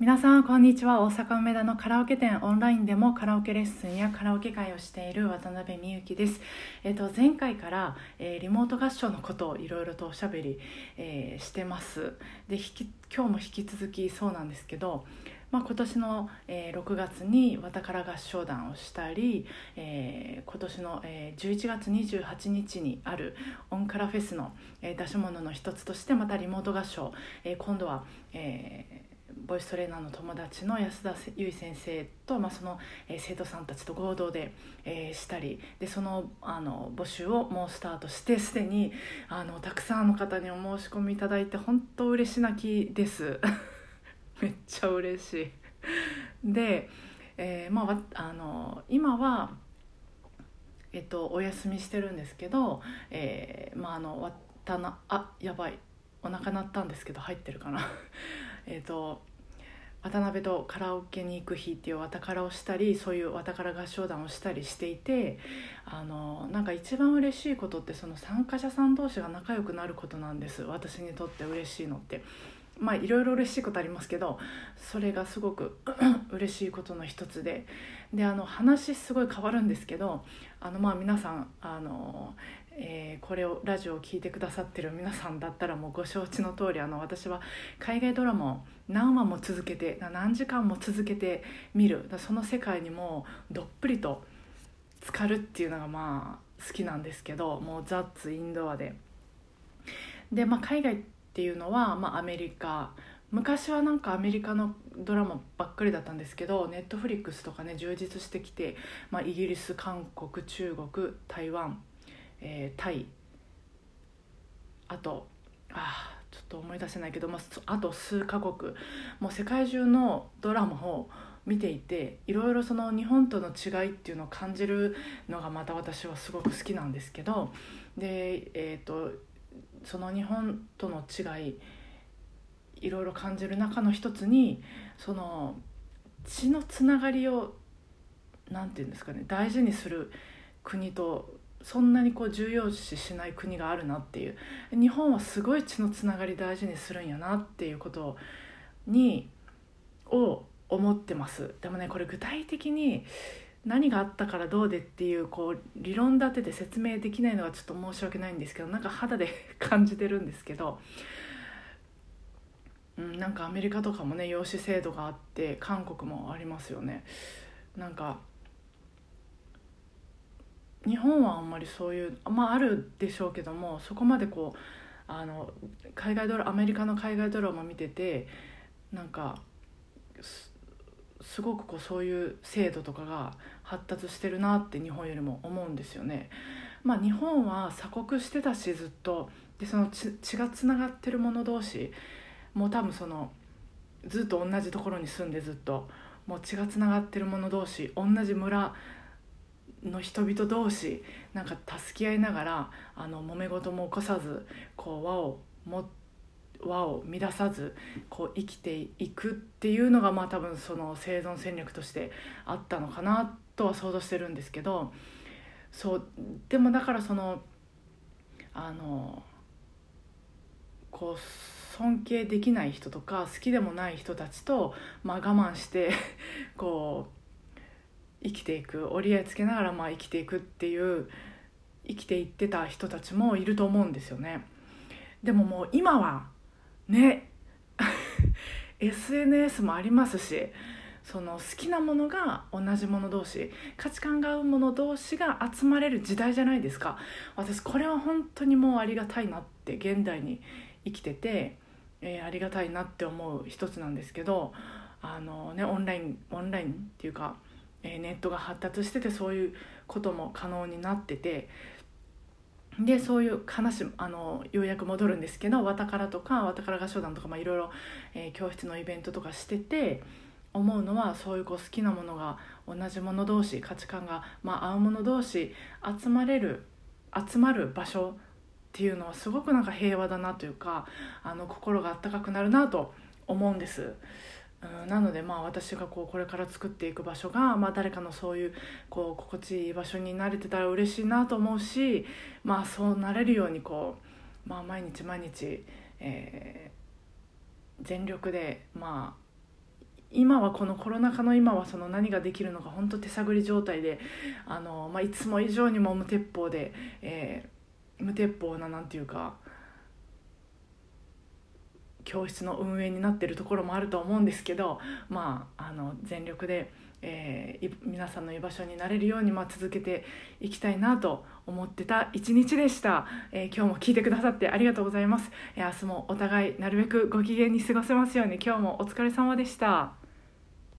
皆さんこんにちは。大阪梅田のカラオケ店オンラインでもカラオケレッスンやカラオケ会をしている渡辺美幸です、えーと、前回から、えー、リモート合唱のことをいろいろとおしゃべり、えー、してます。で今日も引き続きそうなんですけどまあ、今年の、えー、6月にわたから合唱団をしたり、えー、今年の、えー、11月28日にあるオンカラフェスの、えー、出し物の一つとしてまたリモート合唱、えー、今度は、えー、ボイストレーナーの友達の安田由衣先生と、まあ、その、えー、生徒さんたちと合同で、えー、したりでそのあの募集をもうスタートしてすでにあのたくさんの方にお申し込みいただいて本当嬉し泣きです。めっちゃ嬉しい。で、えー、まあ、あの今はえっと、お休みしてるんですけど、えー、まああのわたなあやばいお腹鳴ったんですけど入ってるかな。えっと渡辺とカラオケに行く日っていうわたからをしたりそういうわたから合唱団をしたりしていてあのなんか一番嬉しいことってその参加者さん同士が仲良くなることなんです私にとって嬉しいのって。まあいろいろ嬉しいことありますけどそれがすごく 嬉しいことの一つでであの話すごい変わるんですけどあのまあ皆さんあのえー、これをラジオを聴いてくださってる皆さんだったらもうご承知の通りあの私は海外ドラマを何話も続けて何時間も続けて見るその世界にもどっぷりと浸かるっていうのがまあ好きなんですけどもうザッツインドアで。で、まあ、海外ってていうのは、まあ、アメリカ。昔はなんかアメリカのドラマばっかりだったんですけどネットフリックスとかね充実してきて、まあ、イギリス韓国中国台湾えー、タイ。あとあちょっと思い出せないけど、まあ、あと数カ国。もう世界中のドラマを見ていていろいろその日本との違いっていうのを感じるのがまた私はすごく好きなんですけどで、えーと、その日本との違いいろいろ感じる中の一つにその血のつながりを何て言うんですかね大事にする国とそんなにこう重要視しない国があるなっていう日本はすごい血のつながり大事にするんやなっていうことにを思ってます。でもねこれ具体的に何があったからどうでっていうこう理論立てて説明できないのがちょっと申し訳ないんですけどなんか肌で 感じてるんですけど、うん、なんかアメリカとかもね養子制度があって韓国もありますよね。なんか日本はあんまりそういうまああるでしょうけどもそこまでこうあの海外ドラアメリカの海外ドラマ見ててなんかすごくこうそういう制度とかが発達してるなって日本よりも思うんですよね。まあ、日本は鎖国してたしずっと。でその血がつながってる者同士。もう多分そのずっと同じところに住んでずっと。もう血がつながってる者同士。同じ村の人々同士。なんか助け合いながらあの揉め事も起こさずこう輪をも輪を乱さずこう生きていくっていうのがまあ多分その生存戦略としてあったのかなとは想像してるんですけどそうでもだからそのあのこう尊敬できない人とか好きでもない人たちと、まあ、我慢して こう生きていく折り合いつけながらまあ生きていくっていう生きていってた人たちもいると思うんですよね。でももう今はね。SNS もありますしその好きなものが同じもの同士価値観が合うもの同士が集まれる時代じゃないですか。私これは本当にもうありがたいなって現代に生きてて、えー、ありがたいなって思う一つなんですけどあのねオンラインオンラインっていうかえネットが発達しててそういうことも可能になっててでそういう話あのようやく戻るんですけどわたからとかわたから合唱団とかいろいろ教室のイベントとかしてて思うのはそういうこう好きなものが同じもの同士価値観が、まあ、合うもの同士集まれる集まる場所っていうのはすごくなんか平和だなというかあの心があったかくなるなと思うんです。なのでまあ私がこうこれから作っていく場所が、まあ、誰かのそういうこう心地いい場所に慣れてたら嬉しいなと思うし、まあ、そうなれるようにこう、まあ、毎日毎日、えー、全力でまあ今はこのコロナ禍の今はその何ができるのか本当手探り状態であの、まあ、いつも以上にも無鉄砲で、えー、無鉄砲ななんていうか教室の運営になってるところもあると思うんですけど、まあ、あの全力で、えー、皆さんの居場所になれるように、まあ、続けていきたいなと思ってた一日でした、えー、今日も聞いてくださってありがとうございます、えー、明日もお互いなるべくご機嫌に過ごせますように今日もお疲れ様でした。